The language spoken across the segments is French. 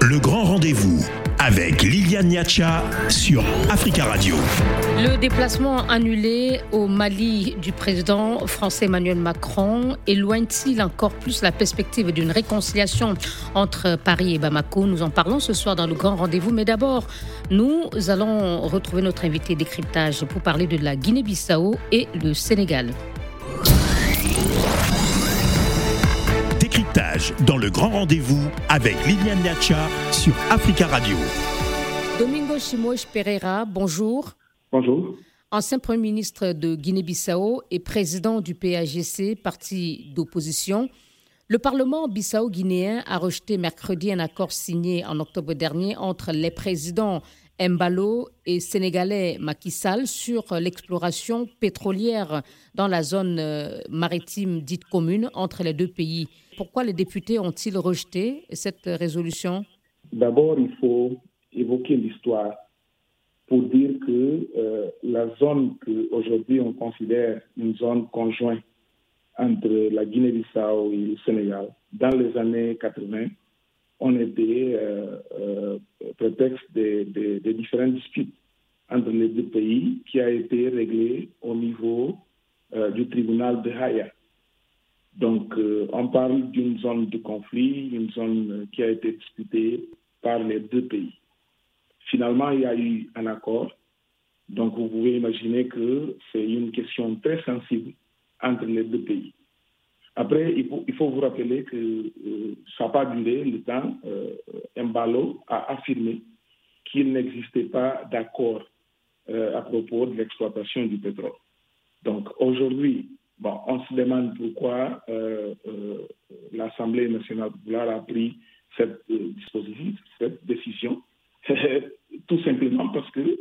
Le grand rendez-vous avec Liliane Niacha sur Africa Radio. Le déplacement annulé au Mali du président français Emmanuel Macron éloigne-t-il encore plus la perspective d'une réconciliation entre Paris et Bamako? Nous en parlons ce soir dans le grand rendez-vous. Mais d'abord, nous allons retrouver notre invité décryptage pour parler de la Guinée-Bissau et le Sénégal. Dans le grand rendez-vous avec Liliane Niacha sur Africa Radio. Domingo Chimoche Pereira, bonjour. Bonjour. Ancien Premier ministre de Guinée-Bissau et président du PAGC, parti d'opposition. Le Parlement bissau-guinéen a rejeté mercredi un accord signé en octobre dernier entre les présidents Mbalo et sénégalais Macky sur l'exploration pétrolière dans la zone euh, maritime dite commune entre les deux pays. Pourquoi les députés ont-ils rejeté cette résolution? D'abord, il faut évoquer l'histoire pour dire que euh, la zone qu'aujourd'hui on considère une zone conjointe entre la Guinée-Bissau et le Sénégal, dans les années 80, on était euh, euh, prétexte des, différentes disputes entre les deux pays qui a été réglé au niveau euh, du tribunal de Haya. Donc, on parle d'une zone de conflit, une zone qui a été disputée par les deux pays. Finalement, il y a eu un accord. Donc, vous pouvez imaginer que c'est une question très sensible entre les deux pays. Après, il faut, vous rappeler que euh, ça n'a pas duré le temps. Euh, Mbalo a affirmé qu'il n'existait pas d'accord euh, à propos de l'exploitation du pétrole. Donc aujourd'hui, bon, on se demande pourquoi euh, l'Assemblée nationale populaire a pris cette disposition, cette décision. Tout simplement parce que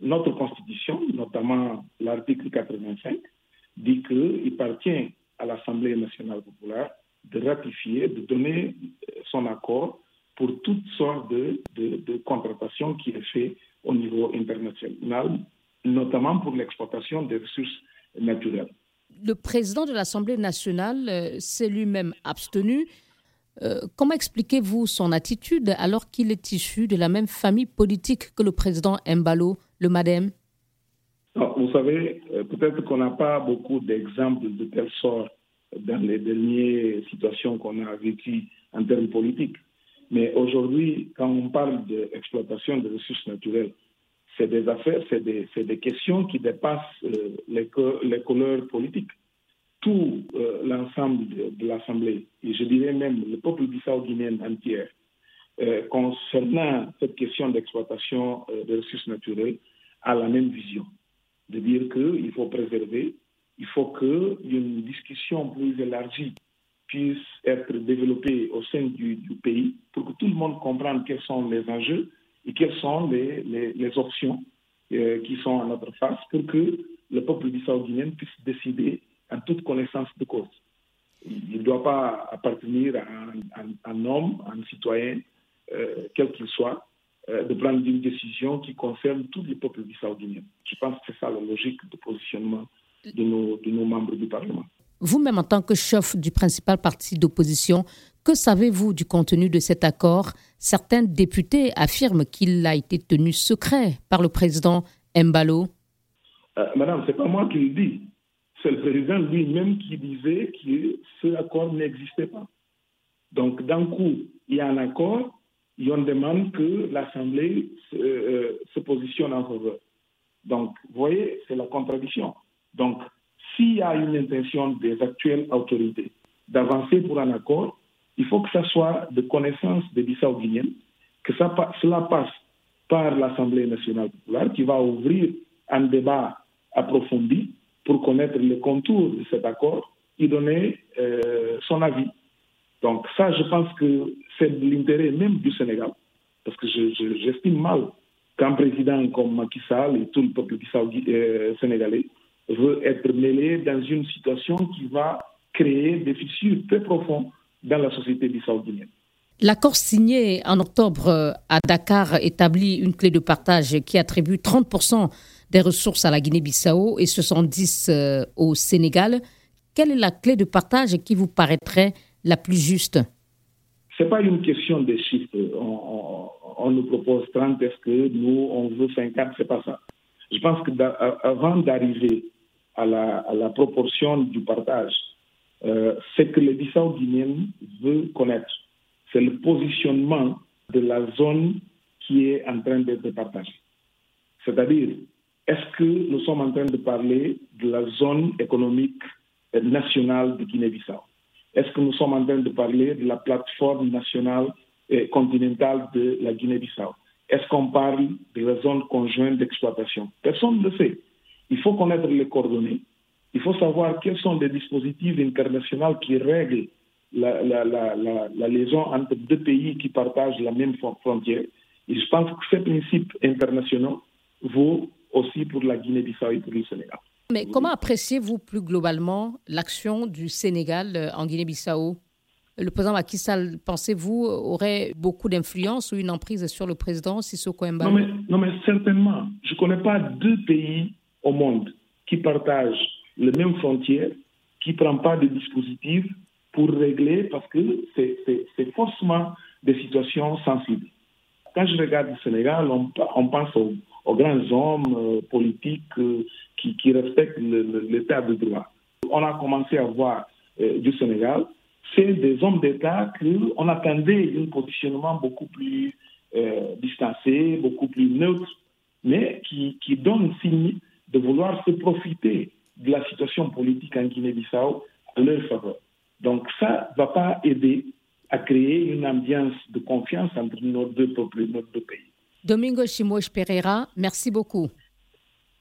notre Constitution, notamment l'article 85, dit qu'il appartient à l'Assemblée nationale populaire de ratifier, de donner son accord pour toutes sortes de, de, contratations qui est fait au niveau international, notamment pour l'exploitation des ressources naturelles. Le président de l'Assemblée nationale euh, s'est lui-même abstenu. Euh, comment expliquez-vous son attitude alors qu'il est issu de la même famille politique que le président Mbalo, le MADEM? Vous savez, euh, peut-être qu'on n'a pas beaucoup d'exemples de telle sorte dans les dernières situations qu'on a vécues en termes politiques. Mais aujourd'hui, quand on parle d'exploitation de ressources naturelles, c'est des affaires, c'est des, des, questions qui dépassent euh, les, couleurs politiques. Tout euh, l'ensemble de, l'Assemblée, et je dirais même le peuple bissau-guinéen entier, concernant cette question d'exploitation de ressources naturelles, a la même vision de dire qu'il faut préserver, il faut qu'une discussion plus élargie puisse être développée au sein du, pays pour que tout le monde comprenne quels sont les enjeux et quelles sont les, les, options euh, qui sont à notre face pour que le peuple bissau-guinéen puisse décider en toute connaissance de cause. Il ne doit pas appartenir à un, homme, à un citoyen, euh, quel qu'il soit, de prendre une décision qui concerne tout le peuple bissau-guinéen. Je pense que c'est ça la logique de positionnement de nos, de nos membres du Parlement. Vous-même, en tant que chef du principal parti d'opposition, que savez-vous du contenu de cet accord? Certains députés affirment qu'il a été tenu secret par le président Mbalo. Euh, madame, ce n'est pas moi qui le dis. C'est le président lui-même qui disait que ce accord n'existait pas. Donc, d'un coup, il y a un accord, on demande que l'Assemblée euh, se, positionne en faveur. Donc, vous voyez, c'est la contradiction. Donc, s'il y a une intention des actuelles autorités d'avancer pour un accord, il faut que ça soit de connaissance des Bissau-Guinéens, que ça, cela passe par l'Assemblée nationale populaire qui va ouvrir un débat approfondi pour connaître les contours de cet accord et donner euh, son avis. Donc ça, je pense que c'est l'intérêt même du Sénégal, parce que j'estime mal qu'un président comme Macky Sall et tout le peuple euh, sénégalais veut être mêlé dans une situation qui va créer des fissures très profondes dans la société bissau-guinéenne. L'accord signé en octobre euh, à Dakar établit une clé de partage qui attribue 30% des ressources à la Guinée-Bissau et 70% euh, au Sénégal. Quelle est la clé de partage qui vous paraîtrait la plus juste Ce n'est pas une question de chiffres. On, nous propose 30, est-ce que nous, on veut 50 Ce n'est pas ça. Je pense qu'avant d'arriver à la, proportion du partage, euh, ce que le Bissau guinéen veut connaître, c'est le positionnement de la zone qui est en train d'être partagée. C'est-à-dire, est-ce que nous sommes en train de parler de la zone économique nationale de Guinée-Bissau? Est-ce que nous sommes en train de parler de la plateforme nationale et continentale de la Guinée-Bissau? Est-ce qu'on parle de la zone conjointe d'exploitation? Personne ne le sait. Il faut connaître les coordonnées. Il faut savoir quels sont les dispositifs internationaux qui règlent la, la, liaison entre deux pays qui partagent la même frontière. Et je pense que ces principes internationaux vaut aussi pour la Guinée-Bissau et pour le Sénégal. Mais comment appréciez-vous plus globalement l'action du Sénégal euh, en Guinée-Bissau? Le président Macky Sall, pensez-vous, aurait beaucoup d'influence ou une emprise sur le président Sissoko Mbalo non non, mais certainement. Je ne connais pas deux pays au monde qui partagent les mêmes frontières, qui ne prennent pas de dispositifs pour régler, parce que c'est forcément des situations sensibles. Quand je regarde le Sénégal, on, pense aux aux grands hommes euh, politiques euh, qui, qui, respectent l'état de droit. On a commencé à voir euh, du Sénégal, c'est des hommes d'État qu'on attendait un positionnement beaucoup plus distancé, beaucoup plus neutre, mais qui, qui donnent signe de vouloir se profiter de la situation politique en Guinée-Bissau à leur faveur. Donc ça ne va pas aider à créer une ambiance de confiance entre nos deux peuples, nos deux pays. Domingo Chimoche Pereira, merci beaucoup.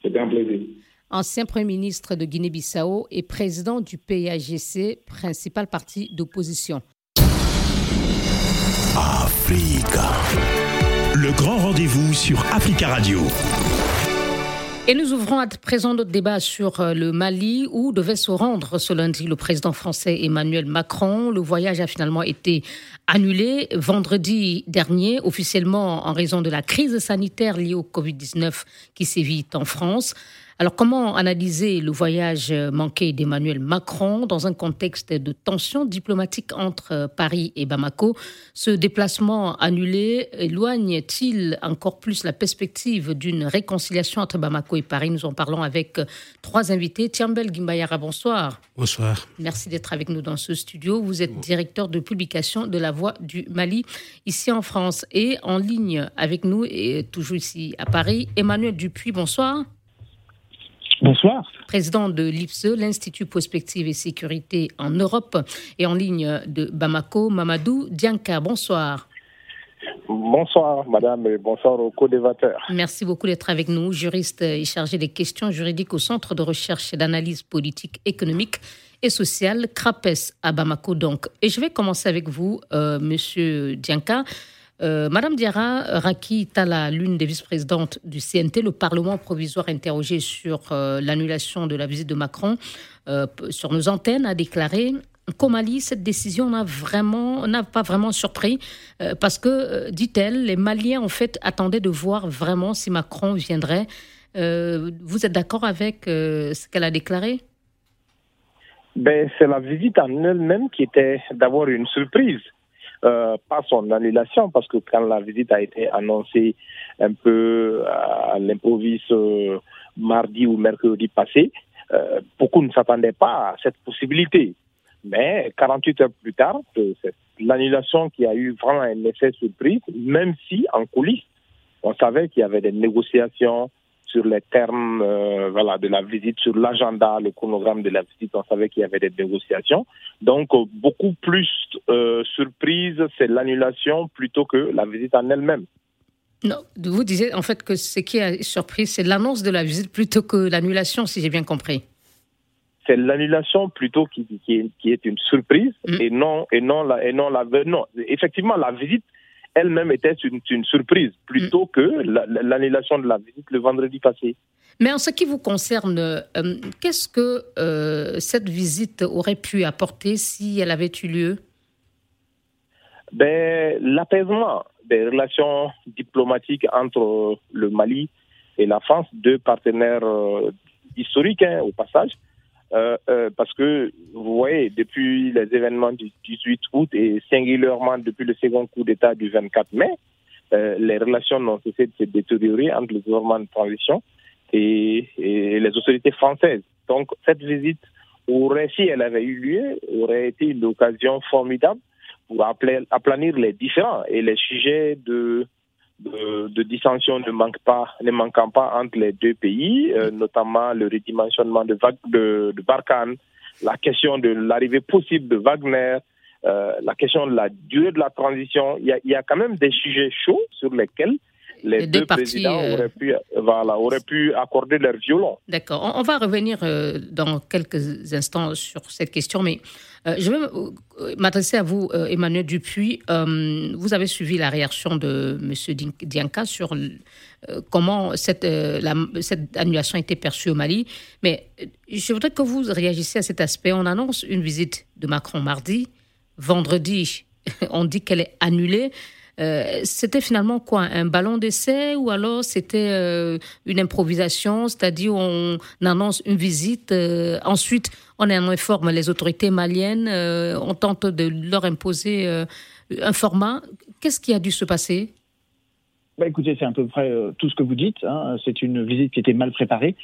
C'était un plaisir. Ancien Premier ministre de Guinée-Bissau et président du PAGC, principal parti d'opposition. Africa. Le grand rendez-vous sur Africa Radio. Et nous ouvrons à présent notre débat sur euh, le Mali où devait se rendre ce lundi le président français Emmanuel Macron. Le voyage a finalement été annulé vendredi dernier, officiellement en raison de la crise sanitaire liée au Covid-19 qui sévit en France. Alors comment analyser le voyage manqué d'Emmanuel Macron dans un contexte de tensions diplomatiques entre Paris et Bamako? Ce déplacement annulé éloigne-t-il encore plus la perspective d'une réconciliation entre Bamako et Paris? Nous en parlons avec trois invités. Tiambel Gimbayara, bonsoir. Bonsoir. Merci d'être avec nous dans ce studio. Vous êtes directeur de publication de La Voix du Mali ici en France et en ligne avec nous et toujours ici à Paris. Emmanuel Dupuis, bonsoir. Bonsoir. Président de l'IPSE, l'Institut Prospective et Sécurité en Europe, et en ligne de Bamako, Mamadou Dianka. Bonsoir. Bonsoir, madame, et bonsoir aux co-débatteurs. Merci beaucoup d'être avec nous, juriste et chargé des questions juridiques au Centre de recherche et d'analyse politique, économique et sociale, CRAPES à Bamako. Donc. Et je vais commencer avec vous, euh, monsieur Dianka. Euh, Madame Diara Raki Tala, l'une des vice-présidentes du CNT, le Parlement provisoire interrogé sur euh, l'annulation de la visite de Macron euh, sur nos antennes, a déclaré qu'au Mali, cette décision n'a pas vraiment surpris parce que, dit-elle, les Maliens en fait attendaient de voir vraiment si Macron viendrait. vous êtes d'accord avec ce qu'elle a déclaré? Ben, c'est la visite en elle-même qui était d'avoir une surprise. Euh, pas son annulation, parce que quand la visite a été annoncée un peu à l'improviste euh, mardi ou mercredi passé, euh, beaucoup ne s'attendaient pas à cette possibilité. Mais 48 heures plus tard, c'est l'annulation qui a eu vraiment un effet surprise, même si en coulisses, on savait qu'il y avait des négociations sur les termes euh, voilà, de la visite, sur l'agenda, le chronogramme de la visite. On savait qu'il y avait des négociations. Donc, euh, beaucoup plus euh, surprise, c'est l'annulation plutôt que la visite en elle-même. Non, vous disiez en fait que ce qui a surpris, c'est l'annonce de la visite plutôt que l'annulation, si j'ai bien compris. C'est l'annulation plutôt qui, qui, est, qui, est, une surprise mm. et non et non la et non la non effectivement la visite elle-même était une, surprise, plutôt mm. que l'annulation de la visite le vendredi passé. Mais en ce qui vous concerne, euh, qu'est-ce que euh, cette visite aurait pu apporter si elle avait eu lieu? Ben, L'apaisement des relations diplomatiques entre le Mali et la France, deux partenaires euh, historiques hein, au passage. Parce que, vous voyez, depuis les événements du 18 août et singulièrement depuis le second coup d'État du 24 mai, les relations n'ont cessé de se détériorer entre le gouvernement de transition et, et les autorités françaises. Donc, cette visite aurait, si elle avait eu lieu, aurait été une occasion formidable pour aplanir les différents et les sujets de, de, dissension ne manquent pas, ne manquant pas entre les deux pays, euh, notamment le redimensionnement de, de, de Barkhane, la question de l'arrivée possible de Wagner, euh, la question de la durée de la transition. Il y, a, il y a quand même des sujets chauds sur lesquels les, deux, présidents euh, auraient, pu, voilà, auraient pu accorder leur violon. D'accord. On, va revenir euh, dans quelques instants sur cette question, mais euh, je vais m'adresser à vous, Emmanuel Dupuis. vous avez suivi la réaction de M. Dianka sur comment cette, la, cette annulation a été perçue au Mali, mais je voudrais que vous réagissiez à cet aspect. On annonce une visite de Macron mardi. Vendredi, on dit qu'elle est annulée. Euh, c'était finalement quoi Un ballon d'essai ou alors c'était euh, une improvisation, c'est-à-dire on annonce une visite, euh, ensuite on informe les autorités maliennes, on tente de leur imposer un format. Qu'est-ce qui a dû se passer? Bah écoutez, c'est à peu près tout ce que vous dites. Hein. C'est une visite qui était mal préparée.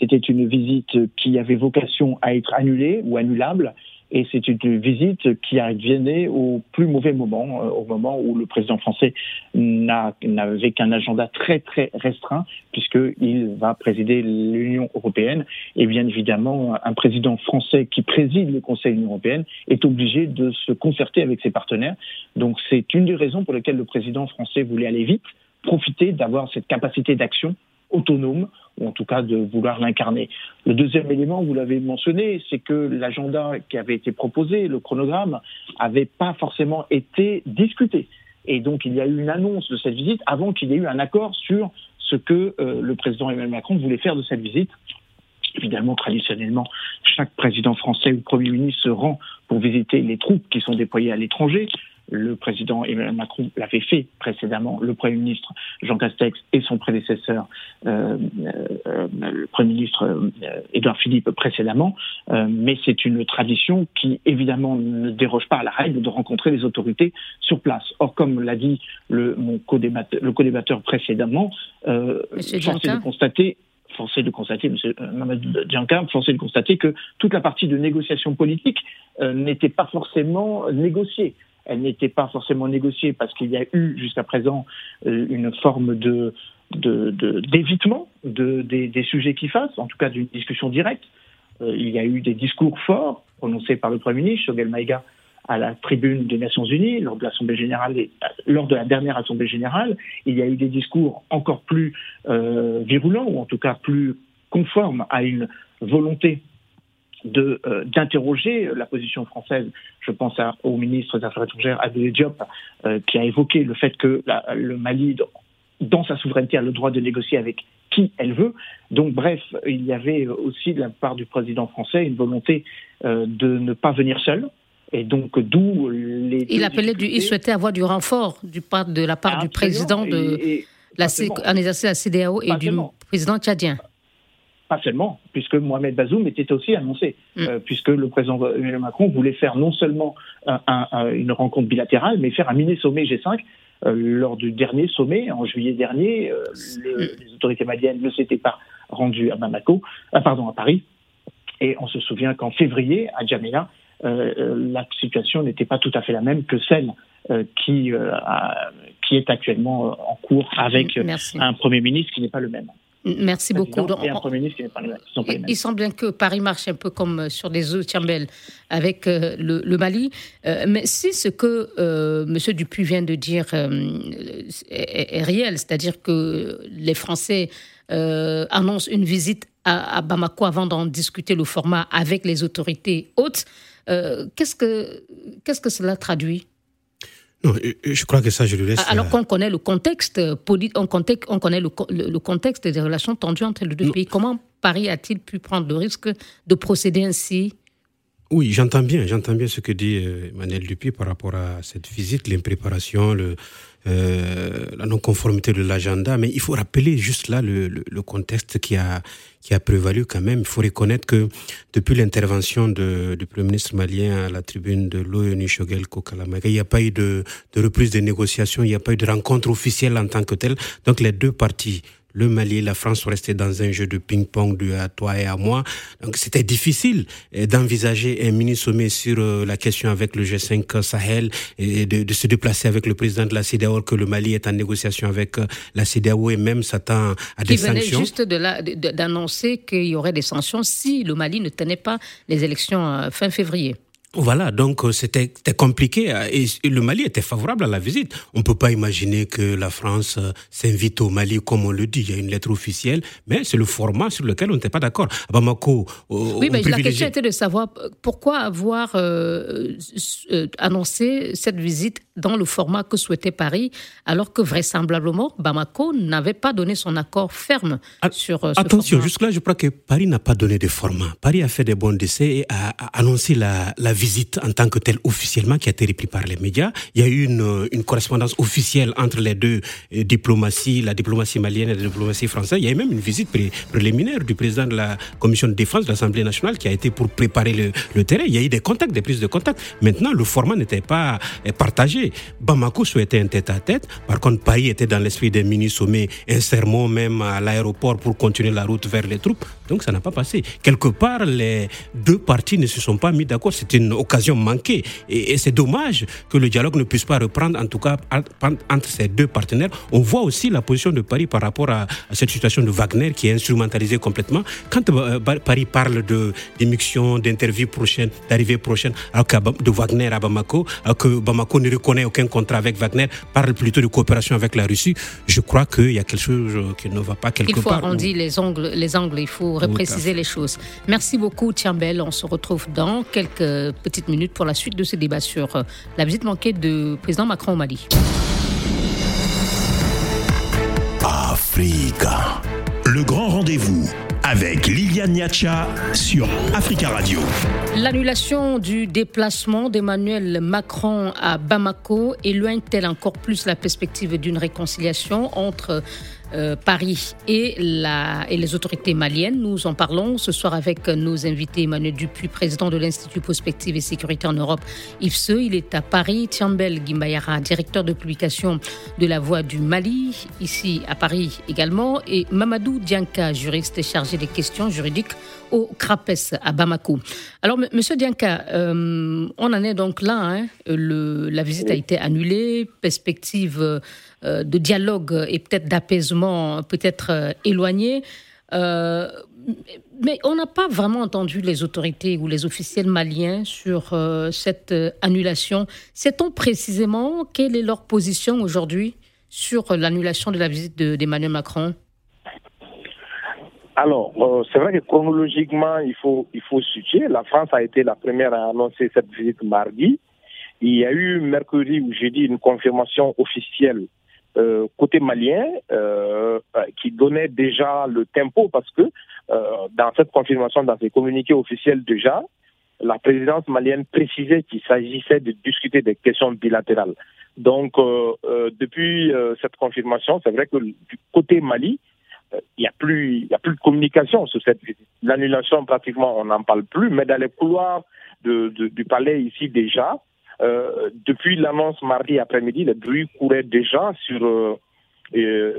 C'était une visite qui avait vocation à être annulée ou annulable et c'est une visite qui advenait au plus mauvais moment, euh, au moment où le président français n'avait qu'un agenda très très restreint, puisqu'il va présider l'Union européenne. Et bien évidemment, un président français qui préside le Conseil de l'Union européenne est obligé de se concerter avec ses partenaires. Donc c'est une des raisons pour lesquelles le président français voulait aller vite, profiter d'avoir cette capacité d'action autonome, ou en tout cas de vouloir l'incarner. Le deuxième élément, vous l'avez mentionné, c'est que l'agenda qui avait été proposé, le chronogramme, n'avait pas forcément été discuté. Et donc il y a eu une annonce de cette visite avant qu'il y ait eu un accord sur ce que euh, le président Emmanuel Macron voulait faire de cette visite. Évidemment, traditionnellement, chaque président français ou Premier ministre se rend pour visiter les troupes qui sont déployées à l'étranger le président Emmanuel Macron l'avait fait précédemment, le Premier ministre Jean Castex et son prédécesseur, euh, euh, le Premier ministre euh, Édouard Philippe précédemment, mais c'est une tradition qui évidemment ne déroge pas à la règle de rencontrer les autorités sur place. Or, comme l'a dit le, mon co-débatteur, le co-débatteur précédemment, force est de constater forcé de constater, M. Mohamed Djanka, forcé de constater que toute la partie de négociation politique n'était pas forcément négociée elle n'était pas forcément négociée parce qu'il y a eu jusqu'à présent euh, une forme de d'évitement de, des, sujets qui fassent, en tout cas d'une discussion directe. Euh, il y a eu des discours forts prononcés par le Premier ministre, Shogel Maïga, à la tribune des Nations Unies lors de l'Assemblée générale, lors de la dernière Assemblée générale. Il y a eu des discours encore plus euh, virulents, ou en tout cas plus conformes à une volonté de euh, d'interroger la position française. Je pense au ministre des Affaires étrangères Abdoulaye Diop euh, qui a évoqué le fait que le Mali, dans sa souveraineté, a le droit de négocier avec qui elle veut. Donc, bref, il y avait aussi de la part du président français une volonté euh, de ne pas venir seul. Et donc, d'où les. Il appelait, du, il souhaitait avoir du renfort du part, de la part du président de la, exercice de la CDAO et du président tchadien pas seulement, puisque Mohamed Bazoum était aussi annoncé, mm. euh, puisque le président Emmanuel Macron voulait faire non seulement une rencontre bilatérale, mais faire un mini-sommet G5. Euh, lors du dernier sommet, en juillet dernier, euh, mm. les autorités maliennes ne s'étaient pas rendues à Bamako, pardon, à Paris. Et on se souvient qu'en février, à Djamena, la situation n'était pas tout à fait la même que celle qui, qui est actuellement en cours avec un Premier ministre qui n'est pas le même. Merci beaucoup. il, semble bien que Paris marche un peu comme euh, sur des œufs Tiambel avec euh, le, Mali. Euh, mais si ce que M. Dupuis vient de dire est, réel, c'est-à-dire que les Français annoncent une visite à, Bamako avant d'en discuter le format avec les autorités hautes, qu'est-ce que qu'est-ce que cela traduit? Non, je crois que ça, je le laisse. Alors qu'on connaît le contexte, euh, on, on connaît le, contexte des relations tendues entre les deux pays. Comment Paris a-t-il pu prendre le risque de procéder ainsi? Oui, j'entends bien, j'entends bien ce que dit euh, Emmanuel Dupuis par rapport à cette visite, l'impréparation, le, euh, la non-conformité de l'agenda, mais il faut rappeler juste là le, le, contexte qui a, qui a prévalu quand même. Il faut reconnaître que depuis l'intervention du Premier ministre malien à la tribune de l'ONU, Shogel Kokalamaga, il n'y a pas eu de, de reprise des négociations, il n'y a pas eu de rencontre officielle en tant que telle. Donc les deux parties, le Mali et la France sont restés dans un jeu de ping-pong de à toi et à moi. Donc c'était difficile eh, d'envisager un mini-sommet sur euh, la question avec le G5 Sahel et de, se déplacer avec le président de la CEDEAO que le Mali est en négociation avec euh, la CEDEAO et même s'attend à des sanctions. Qui venait juste d'annoncer qu'il y aurait des sanctions si le Mali ne tenait pas les élections euh, fin février. Voilà, donc euh, c'était compliqué euh, et le Mali était favorable à la visite. On peut pas imaginer que la France euh, s'invite au Mali comme on le dit. Il y a une lettre officielle, mais c'est le format sur lequel on n'était pas d'accord. À Bamako, oui, mais la question était de savoir pourquoi avoir annoncé cette visite dans le format que souhaitait Paris, alors que vraisemblablement Bamako n'avait pas donné son accord ferme sur ce Attention, jusque-là, je crois que Paris n'a pas donné de format. Paris a fait des bons décès et a, annoncé la, la visite en tant que telle officiellement qui a été reprise par les médias. Il y a eu une, une correspondance officielle entre les deux euh, diplomaties, la diplomatie malienne et la diplomatie française. Il y a eu même une visite préliminaire du président de la commission de défense de l'Assemblée nationale qui a été pour préparer le, le, terrain. Il y a eu des contacts, des prises de contact. Maintenant, le format n'était pas euh, Bamako souhaitait un tête-à-tête. Par contre, Paris était dans l'esprit des mini-sommets, un sermon même à l'aéroport pour continuer la route vers les troupes. Donc ça n'a pas passé. Quelque part, les deux parties ne se sont pas mis d'accord. C'est une occasion manquée. Et, c'est dommage que le dialogue ne puisse pas reprendre, en tout cas entre ces deux partenaires. On voit aussi la position de Paris par rapport à, cette situation de Wagner qui est instrumentalisée complètement. Quand euh, Paris parle de d'émission, d'interview prochaine, d'arrivée prochaine, alors que de Wagner à Bamako, alors que Bamako ne reconnaît aucun contrat avec Wagner, parle plutôt de coopération avec la Russie, je crois qu'il y a quelque chose qui ne va pas quelque part. Il faut arrondir les angles, les angles, il faut repréciser les choses. Merci beaucoup, Tiambel. On se retrouve dans quelques petites minutes pour la suite de ce débat sur euh, la visite manquée du président Macron au Mali. Africa. Le grand rendez-vous avec Liliane Niacha sur Africa Radio. L'annulation du déplacement d'Emmanuel Macron à Bamako éloigne-t-elle encore plus la perspective d'une réconciliation entre euh, Paris et, la, et les autorités maliennes? Nous en parlons ce soir avec nos invités. Emmanuel Dupuis, président de l'Institut Prospective et Sécurité en Europe, IFSE. Il est à Paris. Tiambel Gimbayara, directeur de publication de La Voix du Mali, ici à Paris également. Et Mamadou Dianka, juriste chargé des questions juridiques au CRAPES à Bamako. Alors, Monsieur Dianka, euh, on en est donc là. Hein. Le, la visite a été annulée. Perspective euh, de dialogue et peut-être d'apaisement peut-être euh, éloigné. Euh, mais on n'a pas vraiment entendu les autorités ou les officiels maliens sur cette annulation. Sait-on précisément quelle est leur position aujourd'hui sur l'annulation de la visite d'Emmanuel Macron? Alors, c'est vrai que chronologiquement, il faut, il faut situer. La France a été la première à annoncer cette visite mardi. Il y a eu mercredi ou jeudi une confirmation officielle euh, côté malien euh, euh, qui donnait déjà le tempo parce que dans cette confirmation, dans ces communiqués officiels déjà, la présidence malienne précisait qu'il s'agissait de discuter des questions bilatérales. Donc, depuis cette confirmation, c'est vrai que du côté Mali, il n'y a plus, y a plus de communication sur cette visite. L'annulation, pratiquement, on n'en parle plus, mais dans les couloirs de, du palais ici déjà, euh, depuis l'annonce mardi après-midi, le bruit courait déjà sur euh,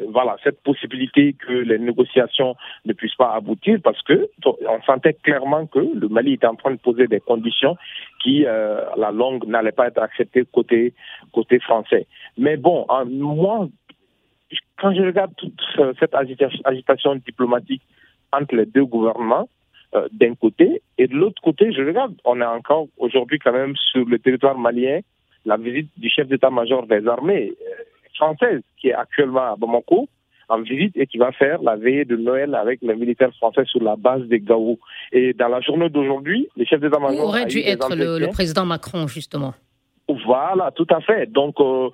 voilà cette possibilité que les négociations ne puissent pas aboutir parce que on sentait clairement que le Mali était en train de poser des conditions qui euh, à la longue n'allaient pas être acceptées côté côté français. Mais bon, moi quand je regarde toute cette agitation diplomatique entre les deux gouvernements, euh, d'un côté, et de l'autre côté, je regarde, on est encore aujourd'hui quand même sur le territoire malien la visite du chef d'état-major des armées euh, françaises, qui est actuellement à Bamako, en visite et qui va faire la veillée de Noël avec les militaires français sur la base des Gao. Et dans la journée d'aujourd'hui, le chef d'état-major... aurait dû être le, président Macron, justement? Voilà, tout à fait. Donc, euh,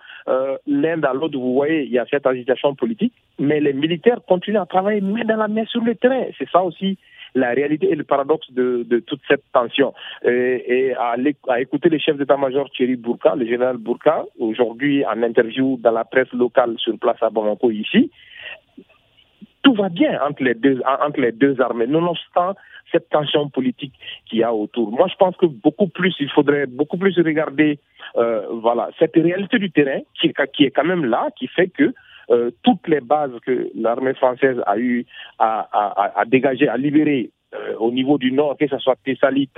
l'un dans l'autre, vous voyez, il y a cette agitation politique, mais les militaires continuent à travailler main dans la main sur le terrain. C'est ça aussi la réalité et le paradoxe de, toute cette tension. Et, à, écouter les chefs d'état-major Thierry Bourka, le général Bourka, aujourd'hui en interview dans la presse locale sur place à Bamako ici, tout va bien entre les deux, entre les deux armées, cette tension politique qu'il y a autour. Moi, je pense que beaucoup plus, il faudrait beaucoup plus regarder, euh, voilà, cette réalité du terrain qui est, quand même là, qui fait que euh, toutes les bases que l'armée française a eu à, à, à, dégager, à libérer euh, au niveau du nord, que ce soit Tessalit,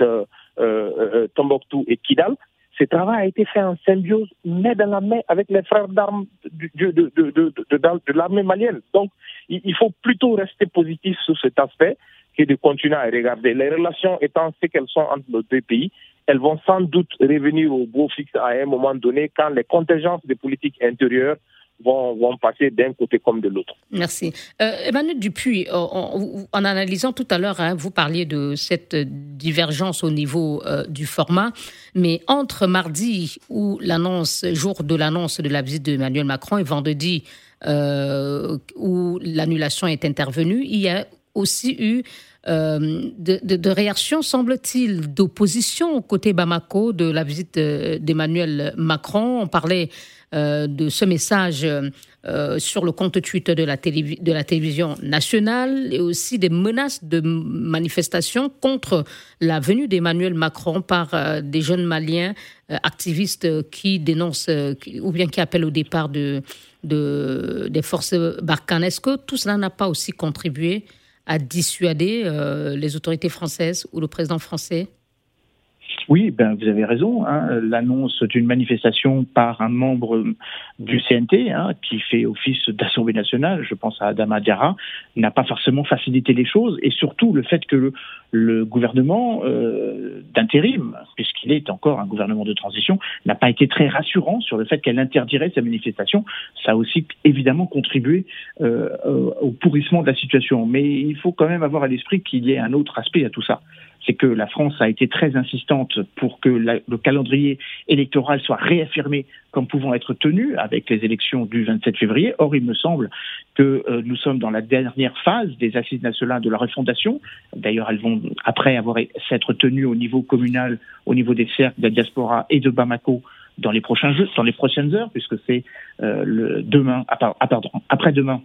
Tombouctou et Kidal, ce travail a été fait en symbiose, mais dans la main avec les frères d'armes de, l'armée malienne. Donc, il faut plutôt rester positif sur cet aspect que de continuer à regarder. Les relations étant ce qu'elles sont entre nos deux pays, elles vont sans doute revenir au beau fixe à un moment donné quand les contingences de politique intérieure Vont, passer d'un côté comme de l'autre. Merci. Euh, Emmanuel Dupuis, en, analysant tout à l'heure, hein, vous parliez de cette divergence au niveau euh, du format, mais entre mardi, où l'annonce, jour de l'annonce de la visite d'Emmanuel Macron, et vendredi, euh, où l'annulation est intervenue, il y a aussi eu euh, de, réactions, semble-t-il, d'opposition côté Bamako de la visite euh, d'Emmanuel Macron. On parlait euh, de ce message sur le compte Twitter de la, télévision nationale et aussi des menaces de manifestations contre la venue d'Emmanuel Macron par des jeunes Maliens activistes qui dénoncent ou bien qui appellent au départ de, de des forces Barkhane. Est-ce que tout cela n'a pas aussi contribué à dissuader euh, les autorités françaises ou le président français oui, ben vous avez raison. Hein. L'annonce d'une manifestation par un membre du CNT, hein, qui fait office d'Assemblée nationale, je pense à Adama Diarra, n'a pas forcément facilité les choses. Et surtout, le fait que le, gouvernement euh, d'intérim, puisqu'il est encore un gouvernement de transition, n'a pas été très rassurant sur le fait qu'elle interdirait ces manifestations. Ça a aussi évidemment contribué euh, au pourrissement de la situation. Mais il faut quand même avoir à l'esprit qu'il y ait un autre aspect à tout ça c'est que la France a été très insistante pour que le calendrier électoral soit réaffirmé comme pouvant être tenu avec les élections du 27 février. Or, il me semble que euh, nous sommes dans la dernière phase des assises nationales de la refondation. D'ailleurs, elles vont, après avoir s'être tenues au niveau communal, au niveau des cercles de la diaspora et de Bamako, dans les prochains jours, dans les prochaines heures, puisque c'est euh, le demain, ah, ah, pardon, après-demain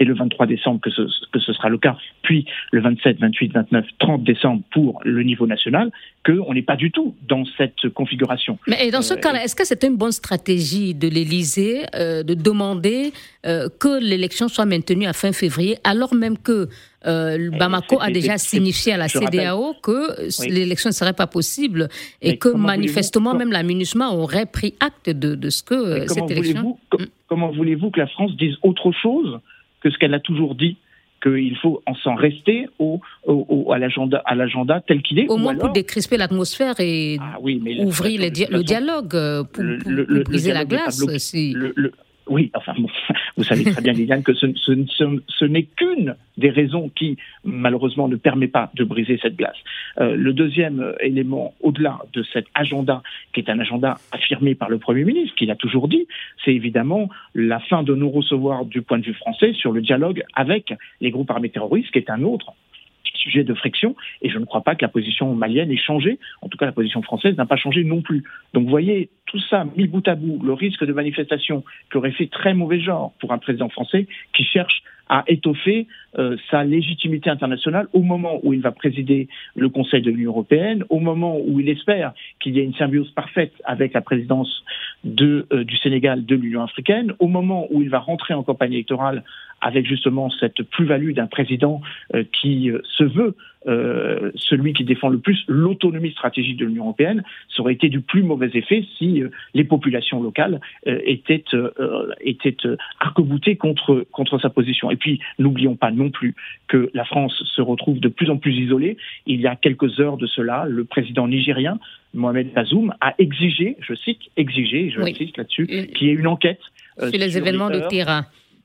et le 23 décembre que ce, que ce sera le cas, puis le 27, 28, 29, 30 décembre pour le niveau national, qu'on n'est pas du tout dans cette configuration. Mais dans ce euh, cas-là, est-ce que c'est une bonne stratégie de l'Élysée euh, de demander euh, que l'élection soit maintenue à fin février, alors même que Bamako a déjà signifié à la CDAO que l'élection ne serait pas possible et que manifestement même la MINUSMA aurait pris acte de, de ce que cette élection... Mm. Comment voulez-vous que la France dise autre chose que ce qu'elle a toujours dit qu'il faut en s'en rester au, au, à l'agenda tel qu'il est. Au moins pour décrisper l'atmosphère et ah ouvrir le, dialogue, euh, pour, briser la glace. Si... Oui, enfin, vous savez très bien, Liliane, que ce, ce, n'est qu'une des raisons qui, malheureusement, ne permet pas de briser cette glace. Euh, le deuxième élément, au-delà de cet agenda, qui est un agenda affirmé par le Premier ministre, qu'il a toujours dit, c'est évidemment la fin de nous recevoir du point de vue français sur le dialogue avec les groupes armés terroristes, qui est un autre sujet de friction, et je ne crois pas que la position malienne ait changé. En tout cas, la position française n'a pas changé non plus. Donc, vous voyez, tout ça, mis bout à bout, le risque de manifestation qui aurait fait très mauvais genre pour un président français qui cherche à étoffer euh, sa légitimité internationale au moment où il va présider le Conseil de l'Union européenne, au moment où il espère qu'il y ait une symbiose parfaite avec la présidence de, euh, du Sénégal de l'Union africaine, au moment où il va rentrer en campagne électorale avec justement cette plus-value d'un président euh, qui se veut euh, celui qui défend le plus l'autonomie stratégique de l'Union européenne, ça aurait été du plus mauvais effet si euh, les populations locales euh, étaient, étaient arc-boutées contre, contre sa position. Et puis, n'oublions pas non plus que la France se retrouve de plus en plus isolée. Il y a quelques heures de cela, le président nigérien, Mohamed Bazoum, a exigé, je cite, exigé, je insiste là-dessus, qu'il y ait une enquête sur les événements de terrain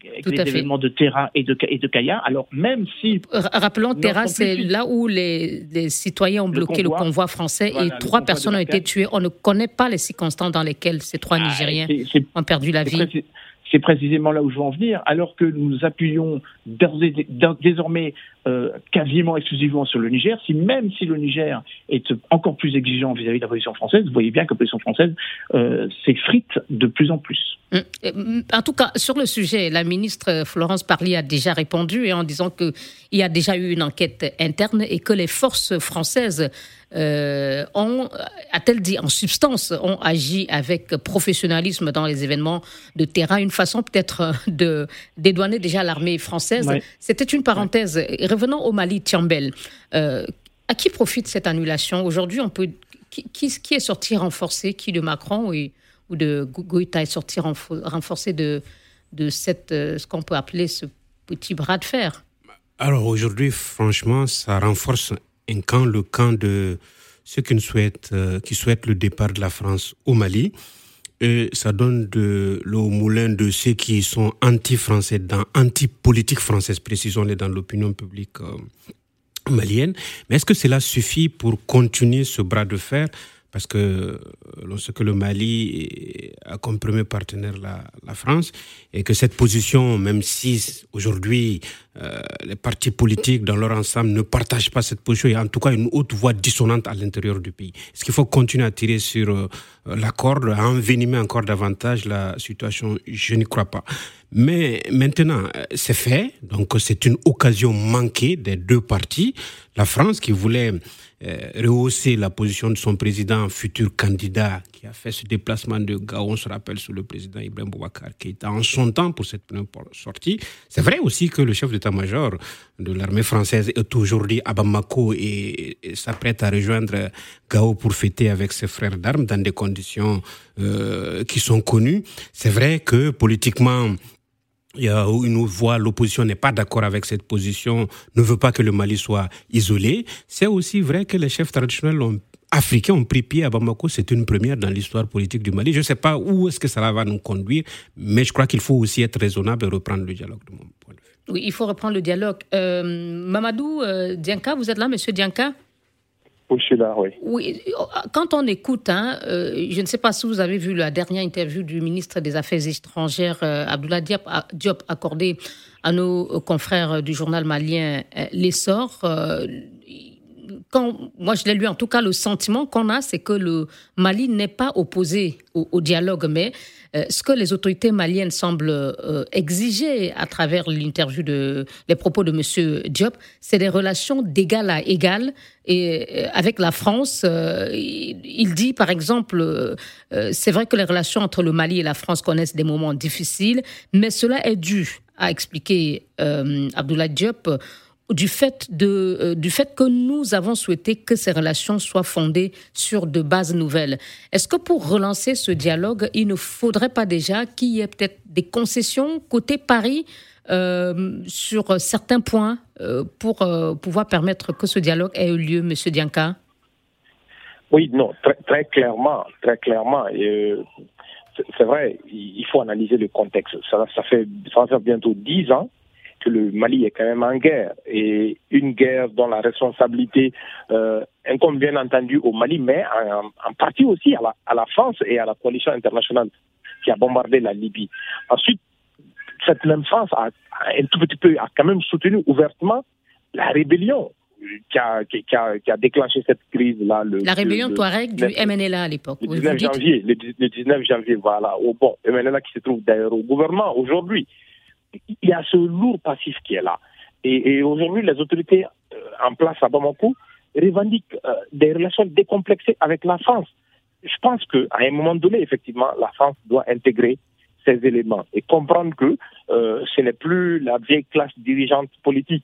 avec les événements de Terra et de, et de Kaya. Alors même si... Rappelons, Terra, c'est là où les, les, citoyens ont bloqué le convoi, français et trois personnes ont été tuées. On ne connaît pas les circonstances dans lesquelles ces trois ah, Nigériens ont perdu la vie. C'est précisément là où je veux en venir, alors que nous appuyons désormais euh, quasiment exclusivement sur le Niger, si même si le Niger est encore plus exigeant vis-à-vis de la position française, vous voyez bien que la position française euh, s'effrite de plus en plus. Hum, en tout cas, sur le sujet, la ministre Florence Parly a déjà répondu en disant qu'il y a déjà eu une enquête interne et que les forces françaises euh, ont, a-t-elle dit en substance, ont agi avec professionnalisme dans les événements de terrain, une façon peut-être de dédouaner déjà l'armée française. C'était une parenthèse. Revenons au Mali, Tiambel. Euh, à qui profite cette annulation Aujourd'hui, on peut qui, est sorti renforcé Qui de Macron ou de Goïta est sorti renforcé de, de cette, euh, ce qu'on peut appeler ce petit bras de fer? Alors aujourd'hui, franchement, ça renforce un camp, le camp de ceux qui souhaitent, euh, qui souhaitent le départ de la France au Mali. Et ça donne de l'eau au moulin de ceux qui sont anti-français, dans anti-politique française, précisons-les dans l'opinion publique euh, malienne. Mais est-ce que cela suffit pour continuer ce bras de fer parce que euh, lorsque le Mali a comme premier partenaire la, la France, et que cette position, même si aujourd'hui euh, les partis politiques dans leur ensemble ne partagent pas cette position, il y a en tout cas une haute voix dissonante à l'intérieur du pays. Est-ce qu'il faut continuer à tirer sur euh, la corde, à envenimer encore davantage la situation? Je n'y crois pas. Mais maintenant, c'est fait, donc c'est une occasion manquée des deux partis. La France qui voulait rehausser la position de son président, futur candidat, qui a fait ce déplacement de Gao, on se rappelle, sous le président Ibrahim Boubacar était en son temps pour cette sortie. C'est vrai aussi que le chef d'état-major de l'armée française est aujourd'hui à Bamako et, s'apprête à rejoindre Gao pour fêter avec ses frères d'armes dans des conditions euh, qui sont connues. C'est vrai que politiquement, une voix, l'opposition n'est pas d'accord avec cette position, ne veut pas que le Mali soit isolé. C'est aussi vrai que les chefs traditionnels africains ont pris pied à Bamako. C'est une première dans l'histoire politique du Mali. Je ne sais pas où est-ce que ça va nous conduire, mais je crois qu'il faut aussi être raisonnable et reprendre le dialogue. Oui, il faut reprendre le dialogue. Euh, Mamadou euh, Dianka, vous êtes là, monsieur Dianka? Oui. quand on écoute, hein, euh, je ne sais pas si vous avez vu la dernière interview du ministre des Affaires étrangères, euh, Abdoulaye Diop, accordée à nos confrères du journal malien euh, L'Essor. Moi, je l'ai lu, en tout cas, le sentiment qu'on a, c'est que le Mali n'est pas opposé au dialogue, mais euh, ce que les autorités maliennes semblent euh, exiger à travers l'interview de les propos de M. Diop, c'est des relations d'égal à égal. Et euh, avec la France, il dit par exemple, c'est vrai que les relations entre le Mali et la France connaissent des moments difficiles, mais cela est dû, à expliquer Abdoulaye Diop, du fait, de, euh, du fait que nous avons souhaité que ces relations soient fondées sur de bases nouvelles. Est-ce que pour relancer ce dialogue, il ne faudrait pas déjà qu'il y ait peut-être des concessions côté Paris euh, sur certains points euh, pour pouvoir permettre que ce dialogue ait eu lieu, Monsieur Dianka? Oui, non, très, clairement, très clairement. c'est vrai, il faut analyser le contexte. Ça, ça, fait, ça va faire bientôt dix ans que le Mali est quand même en guerre et une guerre dont la responsabilité euh, incombe bien entendu au Mali, mais en, partie aussi à la, à la, France et à la coalition internationale qui a bombardé la Libye. Ensuite, cette même France a, un tout petit peu a quand même soutenu ouvertement la rébellion qui a, qui, a, qui a, déclenché cette crise-là. La rébellion Touareg du MNLA à l'époque. Le 19 janvier, le, 19 janvier, voilà. Au, bon, MNLA qui se trouve d'ailleurs au gouvernement aujourd'hui il y a ce lourd passif qui est là. Et, aujourd'hui, les autorités euh, en place à Bamako revendiquent euh, des relations décomplexées avec la France. Je pense qu'à un moment donné, effectivement, la France doit intégrer ces éléments et comprendre que euh, ce n'est plus la vieille classe dirigeante politique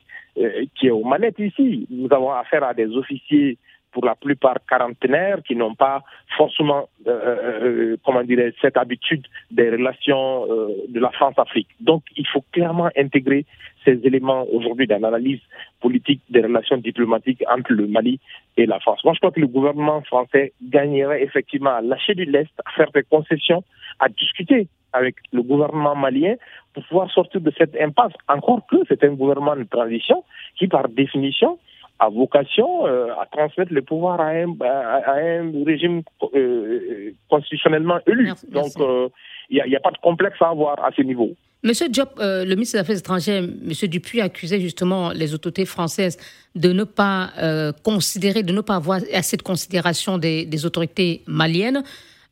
qui est aux manettes ici. Nous avons affaire à des officiers pour la plupart quarantenaires qui n'ont pas forcément, euh, euh, euh comment dirais cette habitude des relations euh, de la France-Afrique. Donc, il faut clairement intégrer ces éléments aujourd'hui dans l'analyse politique des relations diplomatiques entre le Mali et la France. Moi, je crois que le gouvernement français gagnerait effectivement à lâcher du lest, à faire des concessions, à discuter avec le gouvernement malien pour pouvoir sortir de cette impasse. Encore que c'est un gouvernement de transition qui, par définition, a vocation euh, à transmettre le pouvoir à un, à, un régime euh, constitutionnellement élu. Donc, euh, il n'y a, pas de complexe à avoir à ce niveau. Monsieur Diop, euh, le ministre des Affaires étrangères, Monsieur Dupuis, accusait justement les autorités françaises de ne pas euh, considérer, de ne pas avoir assez de considération des, autorités maliennes.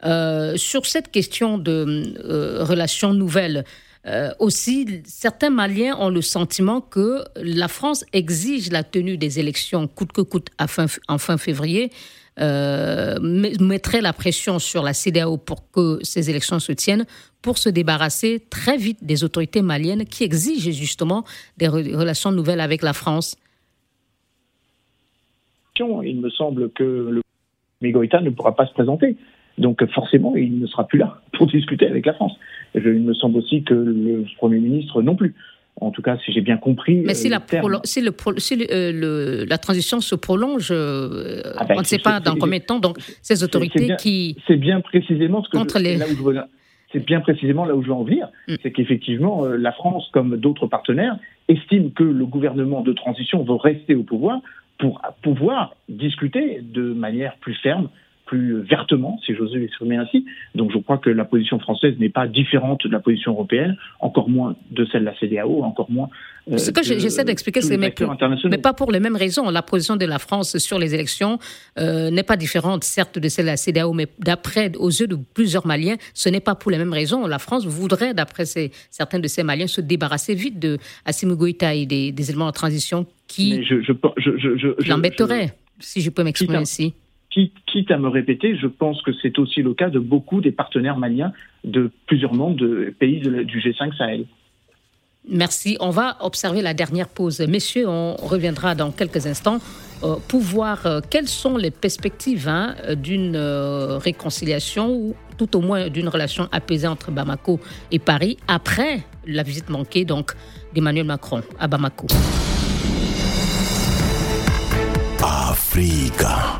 Euh, sur cette question de relations nouvelles, aussi, certains Maliens ont le sentiment que la France exige la tenue des élections coûte que coûte en fin février, euh, mettrait la pression sur la CDAO pour que ces élections se tiennent, pour se débarrasser très vite des autorités maliennes qui exigent justement des relations nouvelles avec la France Il me semble que le Migoïta ne pourra pas se présenter. Donc forcément, il ne sera plus là pour discuter avec la France. il me semble aussi que le Premier ministre non plus. En tout cas, si j'ai bien compris. Mais si, la, si, le, euh, la, transition se prolonge, euh, ah ben, on ne sait pas dans combien de temps, donc ces autorités qui. C'est bien précisément ce que contre les... là où je veux, c'est bien précisément là où je veux en venir, mm. c'est qu'effectivement, euh, la France, comme d'autres partenaires, estime que le gouvernement de transition veut rester au pouvoir pour pouvoir discuter de manière plus ferme plus vertement, si j'ose l'exprimer ainsi. Donc je crois que la position française n'est pas différente de la position européenne, encore moins de celle de la CDAO, encore moins. Euh, Ce que j'essaie d'expliquer, c'est mais, mais, pas pour les mêmes raisons. La position de la France sur les élections euh, n'est pas différente, certes, de celle de la CDAO, mais d'après, aux yeux de plusieurs Maliens, ce n'est pas pour les mêmes raisons. La France voudrait, d'après certains de ces Maliens, se débarrasser vite de Assimi Goïta et des, éléments de transition qui l'embêteraient, si je peux m'exprimer ainsi quitte, à me répéter, je pense que c'est aussi le cas de beaucoup des partenaires maliens de plusieurs membres de pays du G5 Sahel. Merci. On va observer la dernière pause. Messieurs, on reviendra dans quelques instants euh, pour voir euh, quelles sont les perspectives hein, d'une euh, réconciliation ou tout au moins d'une relation apaisée entre Bamako et Paris après la visite manquée donc d'Emmanuel Macron à Bamako. Africa.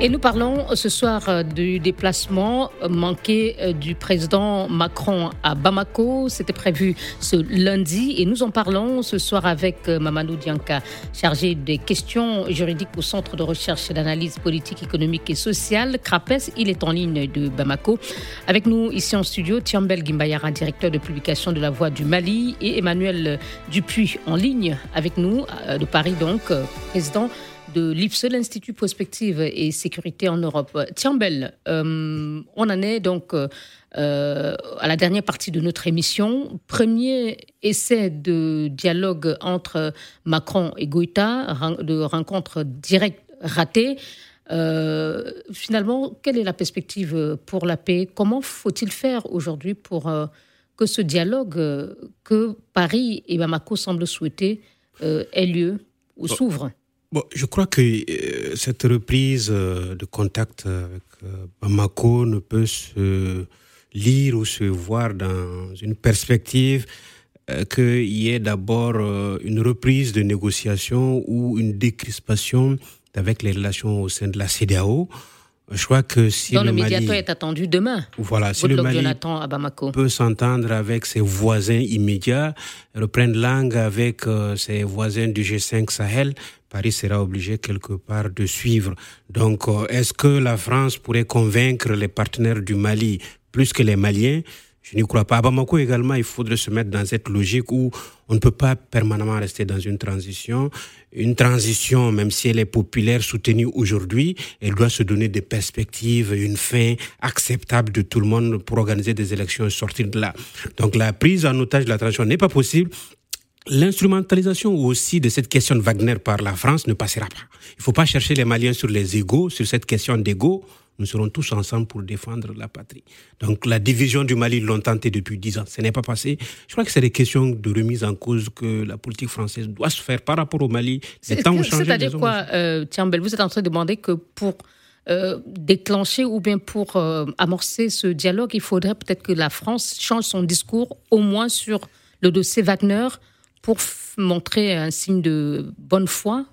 Et nous parlons ce soir euh, du déplacement manqué euh, du président Macron à Bamako. C'était prévu ce lundi et nous en parlons ce soir avec euh, Mamadou Dianka, chargé des questions juridiques au Centre de recherche et d'analyse politique, économique et sociale, CRAPES. Il est en ligne de Bamako. Avec nous ici en studio, Tiambel Gimbayara, directeur de publication de La Voix du Mali, et Emmanuel Dupuis en ligne avec nous de Paris, donc président de l'IPSE, l'Institut Prospective et Sécurité en Europe. Tiens, euh, on en est donc euh, à la dernière partie de notre émission. Premier essai de dialogue entre Macron et Goïta, de rencontre directe ratée. Euh, finalement, quelle est la perspective pour la paix? Comment faut-il faire aujourd'hui pour que ce dialogue que Paris et Bamako semblent souhaiter ait lieu ou s'ouvre? Bon, je crois que euh, cette reprise euh, de contact avec euh, Bamako ne peut se lire ou se voir dans une perspective qu'il y ait d'abord une reprise de négociation ou une décrispation avec les relations au sein de la CDAO. Je crois que si le, médiateur est attendu demain. Voilà, si le Mali à Bamako. peut s'entendre avec ses voisins immédiats, reprendre langue avec ses voisins du G5 Sahel, Paris sera obligé quelque part de suivre. Donc, euh, est-ce que la France pourrait convaincre les partenaires du Mali plus que les Maliens? Je n'y crois pas. À Bamako également, il faudrait se mettre dans cette logique où on ne peut pas permanemment rester dans une transition. Une transition, même si elle est populaire, soutenue aujourd'hui, elle doit se donner des perspectives, une fin acceptable de tout le monde pour organiser des élections et sortir de là. Donc la prise en otage de la transition n'est pas possible L'instrumentalisation aussi de cette question de Wagner par la France ne passera pas. Il ne faut pas chercher les Maliens sur les égaux, sur cette question d'égaux. Nous serons tous ensemble pour défendre la patrie. Donc la division du Mali l'ont tenté depuis dix ans. Ce n'est pas passé. Je crois que c'est des questions de remise en cause que la politique française doit se faire par rapport au Mali. C'est-à-dire quoi, euh, Tiambel Vous êtes en train de demander que pour euh, déclencher ou bien pour euh, amorcer ce dialogue, il faudrait peut-être que la France change son discours, au moins sur le dossier Wagner, pour montrer un signe de bonne foi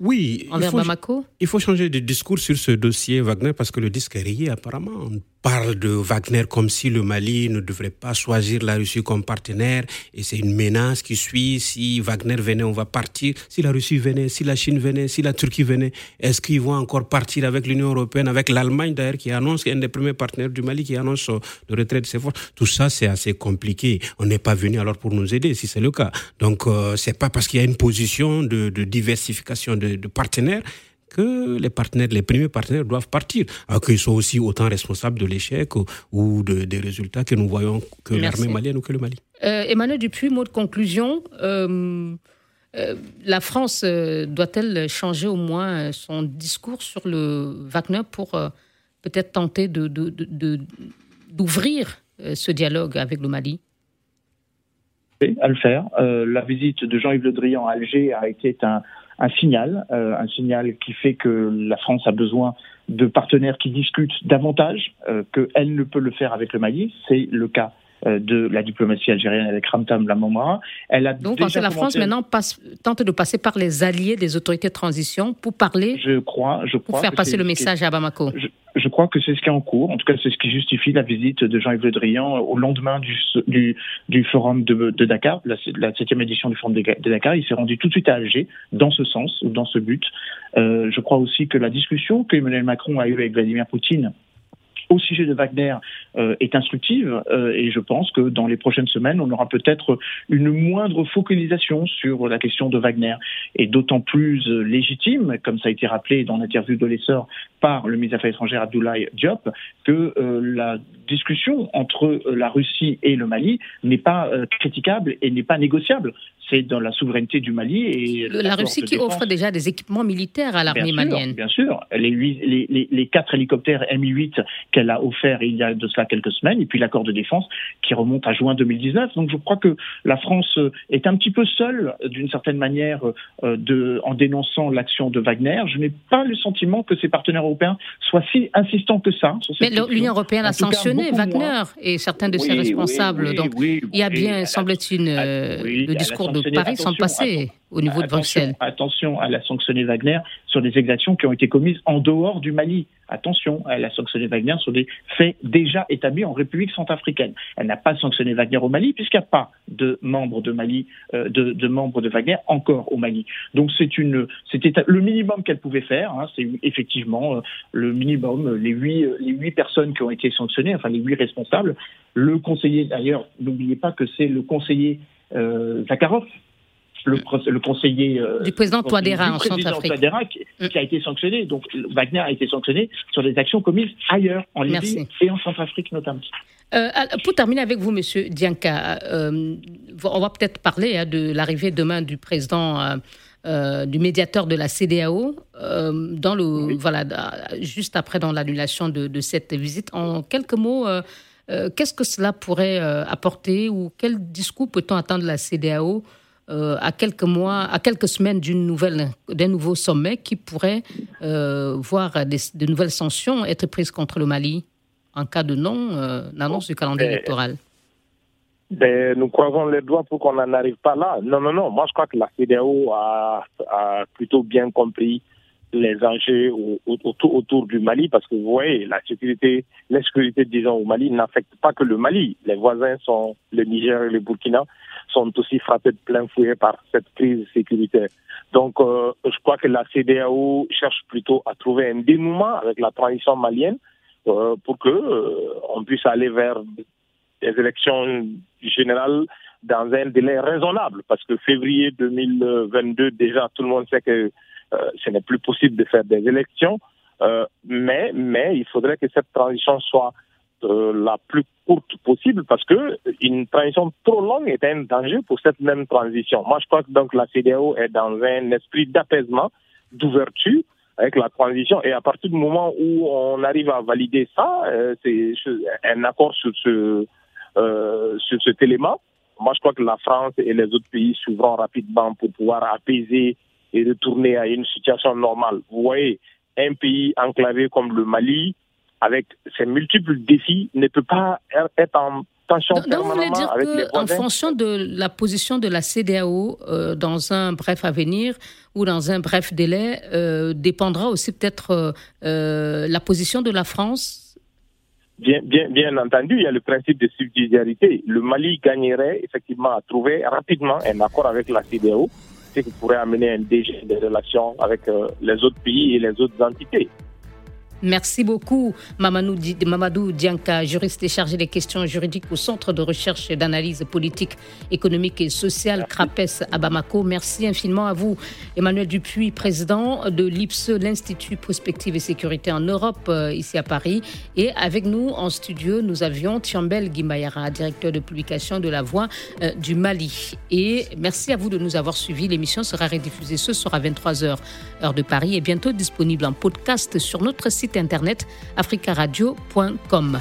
oui, envers il faut, Bamako? Il faut changer de discours sur ce dossier Wagner parce que le disque est rayé apparemment. Parle de Wagner comme si le Mali ne devrait pas choisir la Russie comme partenaire et c'est une menace qui suit. Si Wagner venait, on va partir. Si la Russie venait, si la Chine venait, si la Turquie venait, est-ce qu'ils vont encore partir avec l'Union européenne, avec l'Allemagne d'ailleurs qui annonce, un des premiers partenaires du Mali qui annonce le retrait de ses forces? Tout ça, c'est assez compliqué. On n'est pas venu alors pour nous aider si c'est le cas. Donc, euh, c'est pas parce qu'il y a une position de, diversification de partenaires que les partenaires, les premiers partenaires doivent partir, alors qu'ils sont aussi autant responsables de l'échec ou, des résultats que nous voyons que l'armée malienne ou que le Mali. Euh, Emmanuel Dupuis, mot de conclusion. Euh, euh, la France doit-elle changer au moins son discours sur le Wagner pour peut-être tenter d'ouvrir de, ce dialogue avec le Mali? À le faire. la visite de Jean-Yves Le Drian à Alger a été un, un signal, euh, un signal qui fait que la France a besoin de partenaires qui discutent davantage euh, qu'elle ne peut le faire avec le Mali. C'est le cas de la diplomatie algérienne avec Ramtam Lamamara. Elle a Donc, la France maintenant passe, tente de passer par les alliés des autorités de transition pour parler, je crois, je crois pour faire passer le message à Bamako. Je, crois que c'est ce qui est en cours. En tout cas, c'est ce qui justifie la visite de Jean-Yves Le Drian au lendemain du, du, du forum de, de, Dakar, la, la septième édition du forum de, Dakar. Il s'est rendu tout de suite à Alger dans ce sens, ou dans ce but. Euh, je crois aussi que la discussion qu'Emmanuel Macron a eue avec Vladimir Poutine au sujet de Wagner euh, est instructive euh, et je pense que dans les prochaines semaines, on aura peut-être une moindre focalisation sur la question de Wagner. Et d'autant plus euh, légitime, comme ça a été rappelé dans l'interview de l'essor par le ministre des Affaires étrangères Abdoulaye Diop, que la discussion entre la Russie et le Mali n'est pas critiquable et n'est pas négociable c'est dans la souveraineté du Mali. Et la Russie qui offre déjà des équipements militaires à l'armée malienne. Bien sûr, les, les, les, quatre hélicoptères Mi-8 qu'elle a offerts il y a de cela quelques semaines, et puis l'accord de défense qui remonte à juin 2019. Donc je crois que la France est un petit peu seule, d'une certaine manière, euh, de, en dénonçant l'action de Wagner. Je n'ai pas le sentiment que ses partenaires européens soient si insistants que ça. Mais l'Union européenne a sanctionné Wagner et certains de ses responsables. Donc il y a bien, semble-t-il, euh, le discours de Paris sont passés au niveau de Bruxelles. Attention, elle a sanctionné Wagner sur des exactions qui ont été commises en dehors du Mali. Attention, elle a sanctionné Wagner sur des faits déjà établis en République centrafricaine. Elle n'a pas sanctionné Wagner au Mali puisqu'il n'y a pas de membres de Mali, euh, de, membres de Wagner encore au Mali. Donc c'est une, c'était le minimum qu'elle pouvait faire. Hein. c'est effectivement euh, le minimum. Les huit, les huit personnes qui ont été sanctionnées, enfin les huit responsables. Le conseiller, d'ailleurs, n'oubliez pas que c'est le conseiller Zakharov, le, le, conseiller euh, du président Touadéra en Centrafrique, qui, qui, a été sanctionné. Donc Wagner a été sanctionné sur des actions commises ailleurs, en Libye et en Centrafrique notamment. Euh, pour terminer avec vous, Monsieur Dianka, euh, on va peut-être parler hein, de l'arrivée demain du président. du médiateur de la CDAO, dans le, voilà, juste après dans l'annulation de, de, cette visite. En quelques mots, euh, qu'est-ce que cela pourrait euh, apporter ou quel discours peut-on attendre de la CDAO euh, à quelques mois, à quelques semaines d'une nouvelle, d'un nouveau sommet qui pourrait voir de nouvelles sanctions être prises contre le Mali en cas de non annonce du calendrier ben, électoral? ben, nous croisons les doigts pour qu'on n'en arrive pas là. Non, non, non. Moi, je crois que la CDAO a, a plutôt bien compris les enjeux autour, du Mali, parce que vous voyez, la sécurité, l'insécurité, disons, au Mali n'affecte pas que le Mali. Les voisins sont, le Niger et le Burkina, sont aussi frappés de plein fouet par cette crise sécuritaire. Donc, euh, je crois que la CDAO cherche plutôt à trouver un dénouement avec la transition malienne euh, pour que euh, on puisse aller vers des élections générales dans un délai raisonnable, parce que février 2022, déjà, tout le monde sait que ce n'est plus possible de faire des élections, euh, mais, mais il faudrait que cette transition soit euh, la plus courte possible parce que une transition trop longue est un danger pour cette même transition. Moi, je crois que donc la CDAO est dans un esprit d'apaisement, d'ouverture avec la transition et à partir du moment où on arrive à valider ça, c'est un accord sur ce sur cet élément. Moi, je crois que la France et les autres pays s'ouvrent rapidement pour pouvoir apaiser et retourner à une situation normale. Vous voyez, un pays enclavé comme le Mali, avec ses multiples défis, ne peut pas être en tension Donc, vous voulez dire qu'en fonction de la position de la CDAO euh, dans un bref avenir ou dans un bref délai, euh, dépendra aussi peut-être euh, la position de la France? Bien, bien, bien entendu, il y a le principe de subsidiarité. Le Mali gagnerait effectivement à trouver rapidement un accord avec la CDAO, qui pourrait amener un dégel des relations avec euh, les autres pays et les autres entités. Merci beaucoup, Mamadou Dianka, juriste et chargé des questions juridiques au Centre de recherche et d'analyse politique, économique et sociale CRAPES à Bamako. Merci infiniment à vous, Emmanuel Dupuis, président de l'IPSE, l'Institut Prospective et Sécurité en Europe, euh, ici à Paris. Et avec nous en studio, nous avions Tiambel Guimayara, directeur de publication de La Voix euh, du Mali. Et merci à vous de nous avoir suivis. L'émission sera rediffusée ce soir à 23h, heure de Paris, et bientôt disponible en podcast sur notre internet africaradio.com.